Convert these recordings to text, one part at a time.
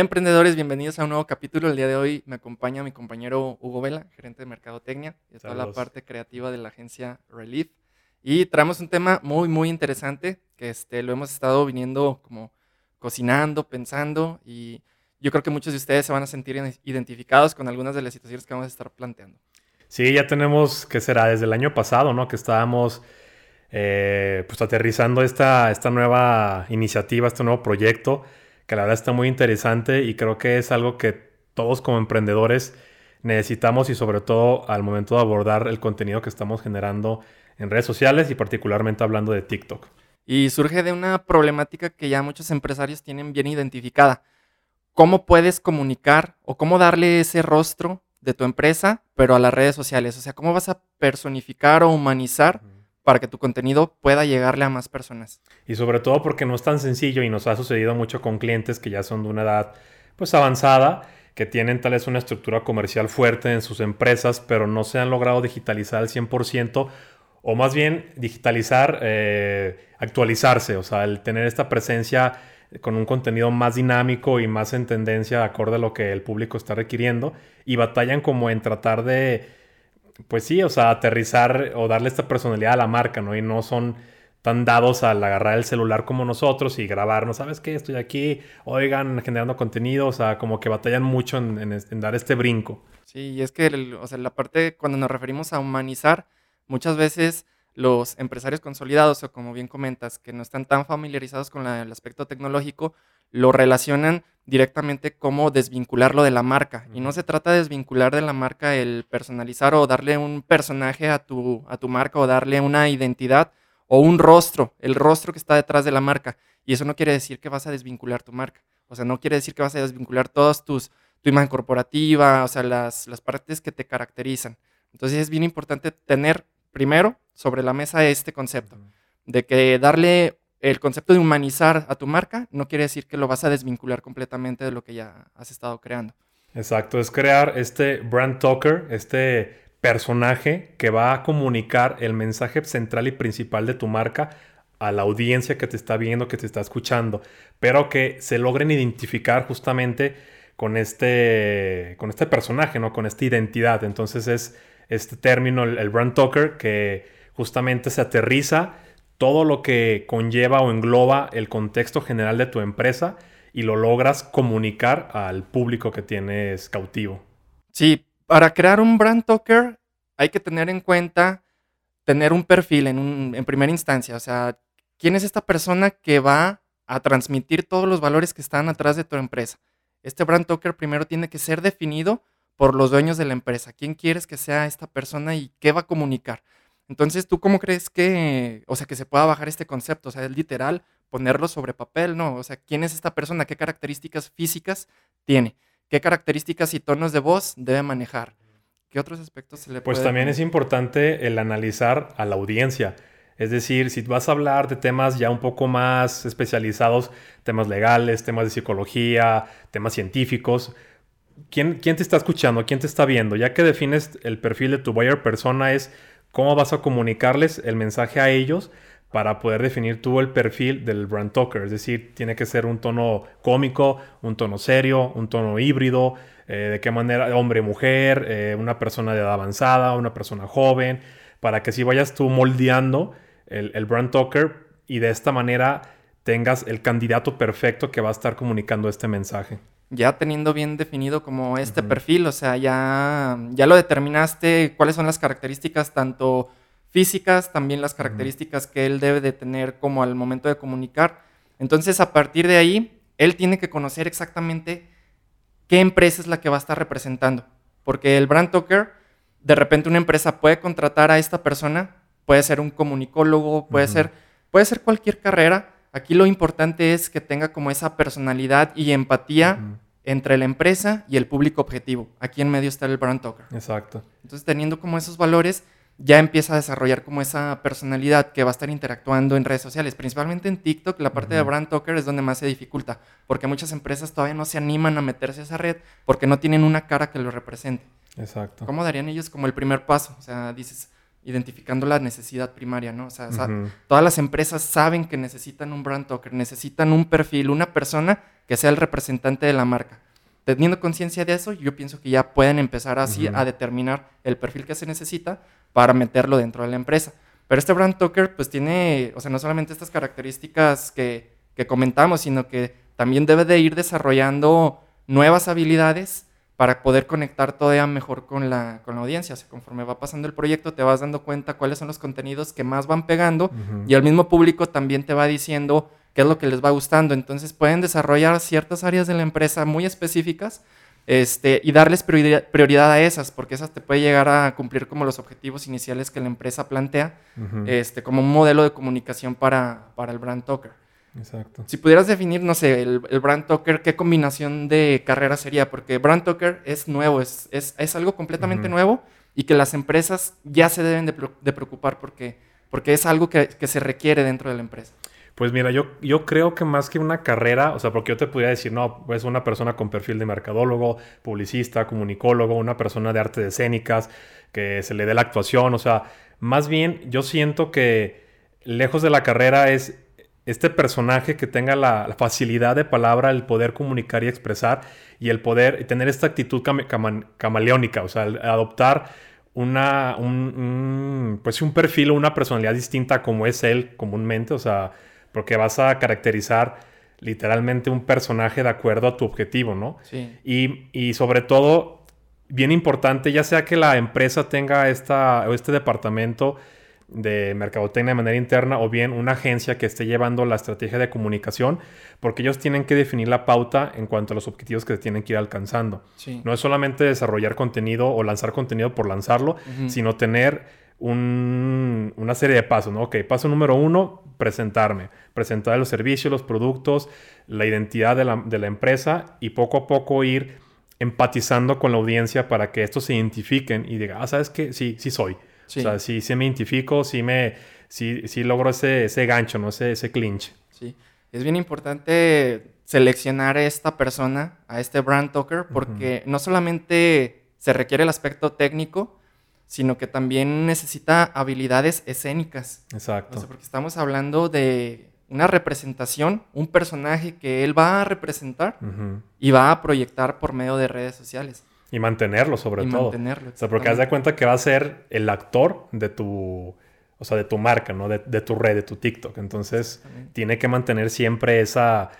Emprendedores, bienvenidos a un nuevo capítulo. El día de hoy me acompaña mi compañero Hugo Vela, gerente de Mercadotecnia, y de toda la parte creativa de la agencia Relief. Y traemos un tema muy, muy interesante que este, lo hemos estado viniendo como cocinando, pensando y yo creo que muchos de ustedes se van a sentir identificados con algunas de las situaciones que vamos a estar planteando. Sí, ya tenemos, que será? Desde el año pasado, ¿no? Que estábamos eh, pues aterrizando esta, esta nueva iniciativa, este nuevo proyecto, que la verdad está muy interesante y creo que es algo que todos como emprendedores necesitamos y sobre todo al momento de abordar el contenido que estamos generando en redes sociales y particularmente hablando de TikTok. Y surge de una problemática que ya muchos empresarios tienen bien identificada. ¿Cómo puedes comunicar o cómo darle ese rostro de tu empresa, pero a las redes sociales? O sea, ¿cómo vas a personificar o humanizar para que tu contenido pueda llegarle a más personas. Y sobre todo porque no es tan sencillo y nos ha sucedido mucho con clientes que ya son de una edad pues avanzada, que tienen tal vez una estructura comercial fuerte en sus empresas, pero no se han logrado digitalizar al 100% o más bien digitalizar, eh, actualizarse, o sea, el tener esta presencia con un contenido más dinámico y más en tendencia acorde a lo que el público está requiriendo y batallan como en tratar de pues sí, o sea, aterrizar o darle esta personalidad a la marca, ¿no? Y no son tan dados al agarrar el celular como nosotros y grabarnos, ¿sabes qué? Estoy aquí, oigan, generando contenido, o sea, como que batallan mucho en, dar este brinco. Sí, y es que, o sea, la parte, cuando nos referimos a humanizar, muchas veces los empresarios consolidados, o como bien comentas, que no están tan familiarizados con el aspecto tecnológico, lo relacionan directamente como desvincularlo de la marca. Y no se trata de desvincular de la marca el personalizar o darle un personaje a tu, a tu marca o darle una identidad o un rostro, el rostro que está detrás de la marca. Y eso no quiere decir que vas a desvincular tu marca. O sea, no quiere decir que vas a desvincular todas tus, tu imagen corporativa, o sea, las, las partes que te caracterizan. Entonces es bien importante tener primero sobre la mesa este concepto, de que darle el concepto de humanizar a tu marca no quiere decir que lo vas a desvincular completamente de lo que ya has estado creando. Exacto, es crear este brand talker, este personaje que va a comunicar el mensaje central y principal de tu marca a la audiencia que te está viendo, que te está escuchando, pero que se logren identificar justamente con este, con este personaje, ¿no? con esta identidad. Entonces es este término, el brand talker, que justamente se aterriza todo lo que conlleva o engloba el contexto general de tu empresa y lo logras comunicar al público que tienes cautivo. Sí, para crear un brand talker hay que tener en cuenta tener un perfil en, en primera instancia, o sea, quién es esta persona que va a transmitir todos los valores que están atrás de tu empresa. Este brand talker primero tiene que ser definido por los dueños de la empresa. ¿Quién quieres que sea esta persona y qué va a comunicar? Entonces, ¿tú cómo crees que, o sea, que se pueda bajar este concepto? O sea, es literal ponerlo sobre papel, ¿no? O sea, ¿quién es esta persona? ¿Qué características físicas tiene? ¿Qué características y tonos de voz debe manejar? ¿Qué otros aspectos se le Pues también es importante el analizar a la audiencia. Es decir, si vas a hablar de temas ya un poco más especializados, temas legales, temas de psicología, temas científicos, ¿quién, quién te está escuchando? ¿Quién te está viendo? Ya que defines el perfil de tu buyer persona es cómo vas a comunicarles el mensaje a ellos para poder definir tú el perfil del brand talker. Es decir, tiene que ser un tono cómico, un tono serio, un tono híbrido, eh, de qué manera, hombre, mujer, eh, una persona de edad avanzada, una persona joven, para que si vayas tú moldeando el, el brand talker y de esta manera tengas el candidato perfecto que va a estar comunicando este mensaje ya teniendo bien definido como este perfil, o sea, ya, ya lo determinaste cuáles son las características tanto físicas, también las características que él debe de tener como al momento de comunicar. Entonces, a partir de ahí, él tiene que conocer exactamente qué empresa es la que va a estar representando, porque el brand talker, de repente una empresa puede contratar a esta persona, puede ser un comunicólogo, puede ser puede ser cualquier carrera, Aquí lo importante es que tenga como esa personalidad y empatía entre la empresa y el público objetivo. Aquí en medio está el brand talker. Exacto. Entonces, teniendo como esos valores, ya empieza a desarrollar como esa personalidad que va a estar interactuando en redes sociales. Principalmente en TikTok, la parte de brand talker es donde más se dificulta, porque muchas empresas todavía no se animan a meterse a esa red porque no tienen una cara que lo represente. Exacto. ¿Cómo darían ellos como el primer paso? O sea, dices, identificando la necesidad primaria, ¿no? O sea, todas las empresas saben que necesitan un brand talker, necesitan un perfil, una persona que sea el representante de la marca. Teniendo conciencia de eso, yo pienso que ya pueden empezar así a determinar el perfil que se necesita para meterlo dentro de la empresa. Pero este brand talker, pues tiene, o sea, no solamente estas características que, que comentamos, sino que también debe de ir desarrollando nuevas habilidades para poder conectar todavía mejor con la, con la audiencia. O sea, conforme va pasando el proyecto, te vas dando cuenta cuáles son los contenidos que más van pegando y el mismo público también te va diciendo qué es lo que les va gustando. Entonces pueden desarrollar ciertas áreas de la empresa muy específicas este, y darles prioridad, a esas, porque esas te puede llegar a cumplir como los objetivos iniciales que la empresa plantea, este, como un modelo de comunicación para, para el brand talker. Exacto. Si pudieras definir, no sé, el, brand talker, ¿qué combinación de carrera sería? Porque brand talker es nuevo, es, es, algo completamente nuevo y que las empresas ya se deben de, preocupar porque, porque es algo que, se requiere dentro de la empresa. Pues mira, yo, yo creo que más que una carrera, o sea, porque yo te podría decir, no, es una persona con perfil de mercadólogo, publicista, comunicólogo, una persona de artes escénicas, que se le dé la actuación, o sea, más bien yo siento que lejos de la carrera es este personaje que tenga la, facilidad de palabra, el poder comunicar y expresar y el poder tener esta actitud camaleónica, o sea, adoptar una, un, pues un perfil o una personalidad distinta como es él comúnmente, o sea, porque vas a caracterizar literalmente un personaje de acuerdo a tu objetivo, ¿no? Sí. Y, y sobre todo, bien importante, ya sea que la empresa tenga esta, este departamento, de mercadotecnia de manera interna o bien una agencia que esté llevando la estrategia de comunicación, porque ellos tienen que definir la pauta en cuanto a los objetivos que se tienen que ir alcanzando. No es solamente desarrollar contenido o lanzar contenido por lanzarlo, sino tener una serie de pasos, ¿no? Ok, paso número uno, presentarme. Presentar los servicios, los productos, la identidad de la, de la empresa y poco a poco ir empatizando con la audiencia para que estos se identifiquen y digan, ah, ¿sabes qué? Sí, sí soy. O sea, sí, sí me identifico, sí, me, sí, sí logro ese, ese gancho, ¿no? Ese, ese clinch. Sí, es bien importante seleccionar a esta persona, a este brand talker, porque no solamente se requiere el aspecto técnico, sino que también necesita habilidades escénicas. Exacto. O sea, porque estamos hablando de una representación, un personaje que él va a representar y va a proyectar por medio de redes sociales. Y mantenerlo, sobre y todo. Mantenerlo. O sea, porque haz de cuenta que va a ser el actor de tu. O sea, de tu marca, ¿no? De, tu red, de tu TikTok. Entonces, tiene que mantener siempre esa.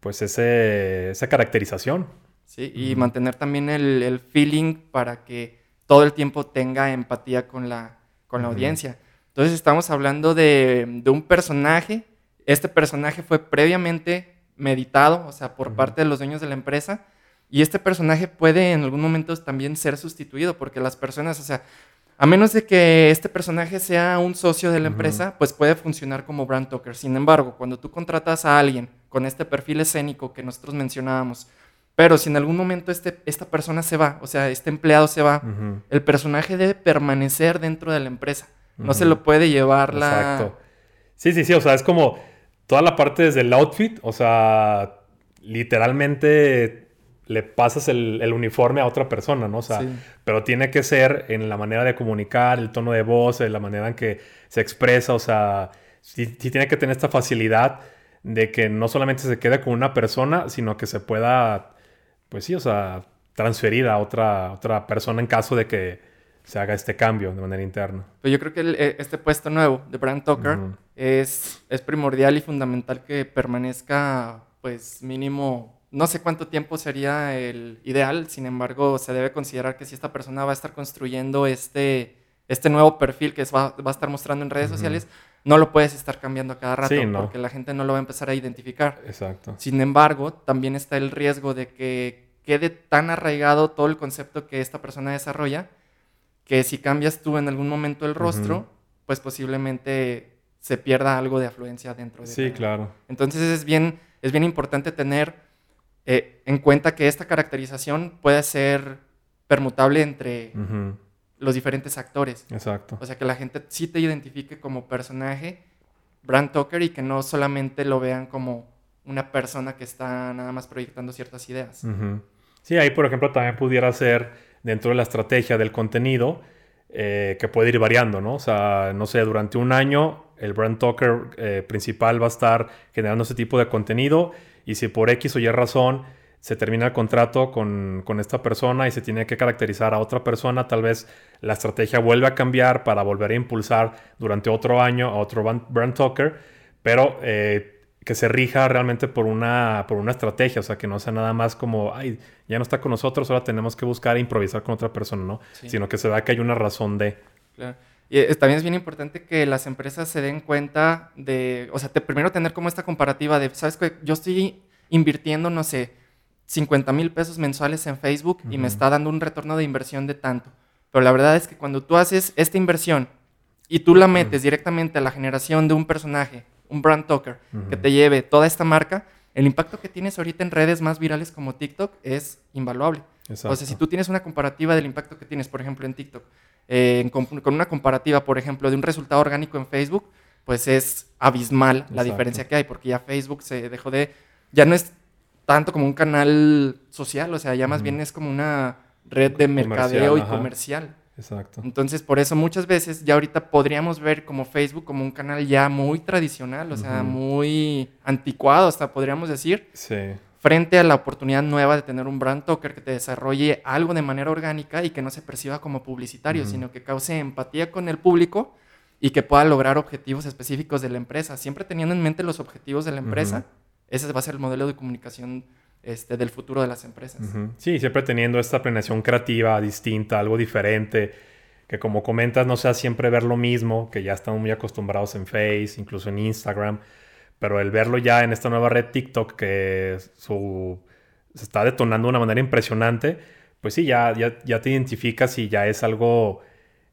Pues ese, esa caracterización. Sí, y mantener también el, feeling para que todo el tiempo tenga empatía con la, con la audiencia. Entonces, estamos hablando de, de un personaje. Este personaje fue previamente meditado, o sea, por parte de los dueños de la empresa y este personaje puede en algún momento también ser sustituido porque las personas, o sea, a menos de que este personaje sea un socio de la empresa, pues puede funcionar como brand talker. Sin embargo, cuando tú contratas a alguien con este perfil escénico que nosotros mencionábamos, pero si en algún momento este, esta persona se va, o sea, este empleado se va, el personaje debe permanecer dentro de la empresa. No se lo puede llevar la... Exacto. Sí, sí, sí, o sea, es como toda la parte desde el outfit, o sea, literalmente le pasas el, uniforme a otra persona, ¿no? O sea, pero tiene que ser en la manera de comunicar, el tono de voz, la manera en que se expresa, o sea, sí, tiene que tener esta facilidad de que no solamente se quede con una persona, sino que se pueda, pues sí, o sea, transferir a otra, otra persona en caso de que se haga este cambio de manera interna. Pero yo creo que eh, este puesto nuevo de Brand Talker es, es primordial y fundamental que permanezca, pues mínimo no sé cuánto tiempo sería el ideal, sin embargo, se debe considerar que si esta persona va a estar construyendo este, este nuevo perfil que va, va a estar mostrando en redes sociales, no lo puedes estar cambiando a cada rato porque la gente no lo va a empezar a identificar. Exacto. Sin embargo, también está el riesgo de que quede tan arraigado todo el concepto que esta persona desarrolla que si cambias tú en algún momento el rostro, pues posiblemente se pierda algo de afluencia dentro de Sí, claro. Entonces es bien, es bien importante tener eh, en cuenta que esta caracterización puede ser permutable entre los diferentes actores. Exacto. O sea, que la gente sí te identifique como personaje, Brand Talker, y que no solamente lo vean como una persona que está nada más proyectando ciertas ideas. Sí, ahí por ejemplo también pudiera ser dentro de la estrategia del contenido, eh, que puede ir variando, ¿no? O sea, no sé, durante un año el brand talker eh, principal va a estar generando ese tipo de contenido y si por X o Y razón se termina el contrato con, con, esta persona y se tiene que caracterizar a otra persona, tal vez la estrategia vuelve a cambiar para volver a impulsar durante otro año a otro brand talker, pero eh, que se rija realmente por una, por una estrategia, o sea, que no sea nada más como, ay, ya no está con nosotros, ahora tenemos que buscar e improvisar con otra persona, ¿no? Sino que se vea que hay una razón de... Claro. Y también es bien importante que las empresas se den cuenta de, o sea, primero tener como esta comparativa de, ¿sabes qué? Yo estoy invirtiendo, no sé, 50 mil pesos mensuales en Facebook y me está dando un retorno de inversión de tanto. Pero la verdad es que cuando tú haces esta inversión y tú la metes directamente a la generación de un personaje, un brand talker, que te lleve toda esta marca, el impacto que tienes ahorita en redes más virales como TikTok es invaluable. O sea, si tú tienes una comparativa del impacto que tienes, por ejemplo, en TikTok, eh, con, una comparativa, por ejemplo, de un resultado orgánico en Facebook, pues es abismal la diferencia que hay, porque ya Facebook se dejó de, ya no es tanto como un canal social, o sea, ya más bien es como una red de mercadeo y comercial. Exacto. Entonces, por eso muchas veces ya ahorita podríamos ver como Facebook como un canal ya muy tradicional, o sea, muy anticuado, hasta podríamos decir. Sí frente a la oportunidad nueva de tener un brand talker que te desarrolle algo de manera orgánica y que no se perciba como publicitario, sino que cause empatía con el público y que pueda lograr objetivos específicos de la empresa, siempre teniendo en mente los objetivos de la empresa. Ese va a ser el modelo de comunicación este, del futuro de las empresas. Sí, siempre teniendo esta planeación creativa distinta, algo diferente, que como comentas no sea siempre ver lo mismo, que ya estamos muy acostumbrados en Face, incluso en Instagram pero el verlo ya en esta nueva red TikTok que su, se está detonando de una manera impresionante, pues sí, ya, ya, te identificas y ya es algo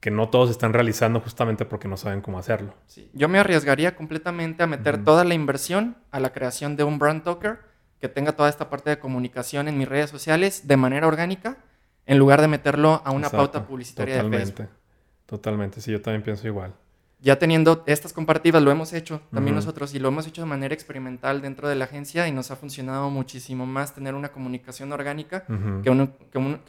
que no todos están realizando justamente porque no saben cómo hacerlo. Sí. Yo me arriesgaría completamente a meter toda la inversión a la creación de un brand talker que tenga toda esta parte de comunicación en mis redes sociales de manera orgánica, en lugar de meterlo a una pauta publicitaria de Facebook. Totalmente, sí, yo también pienso igual ya teniendo estas comparativas, lo hemos hecho también nosotros y lo hemos hecho de manera experimental dentro de la agencia y nos ha funcionado muchísimo más tener una comunicación orgánica que,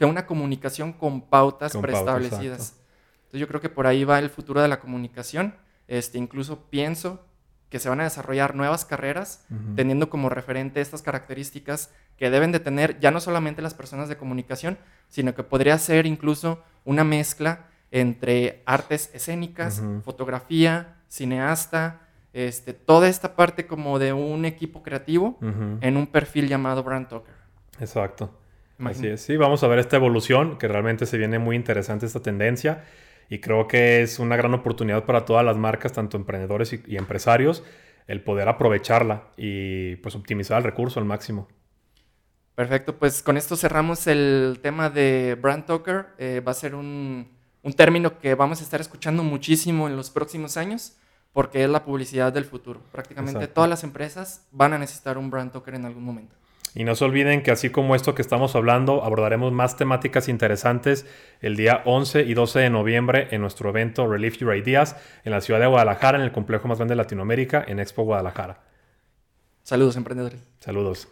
una comunicación con pautas preestablecidas. Entonces yo creo que por ahí va el futuro de la comunicación. Este, incluso pienso que se van a desarrollar nuevas carreras teniendo como referente estas características que deben de tener ya no solamente las personas de comunicación, sino que podría ser incluso una mezcla entre artes escénicas, fotografía, cineasta, este, toda esta parte como de un equipo creativo en un perfil llamado Brand Talker. Exacto. Así es. Sí, vamos a ver esta evolución, que realmente se viene muy interesante esta tendencia y creo que es una gran oportunidad para todas las marcas, tanto emprendedores y, y empresarios, el poder aprovecharla y pues optimizar el recurso al máximo. Perfecto, pues con esto cerramos el tema de Brand Talker. Eh, va a ser un, un término que vamos a estar escuchando muchísimo en los próximos años porque es la publicidad del futuro. Prácticamente todas las empresas van a necesitar un brand talker en algún momento. Y no se olviden que así como esto que estamos hablando, abordaremos más temáticas interesantes el día 11 y 12 de noviembre en nuestro evento Relief Your Ideas en la ciudad de Guadalajara, en el complejo más grande de Latinoamérica, en Expo Guadalajara. Saludos, emprendedores. Saludos.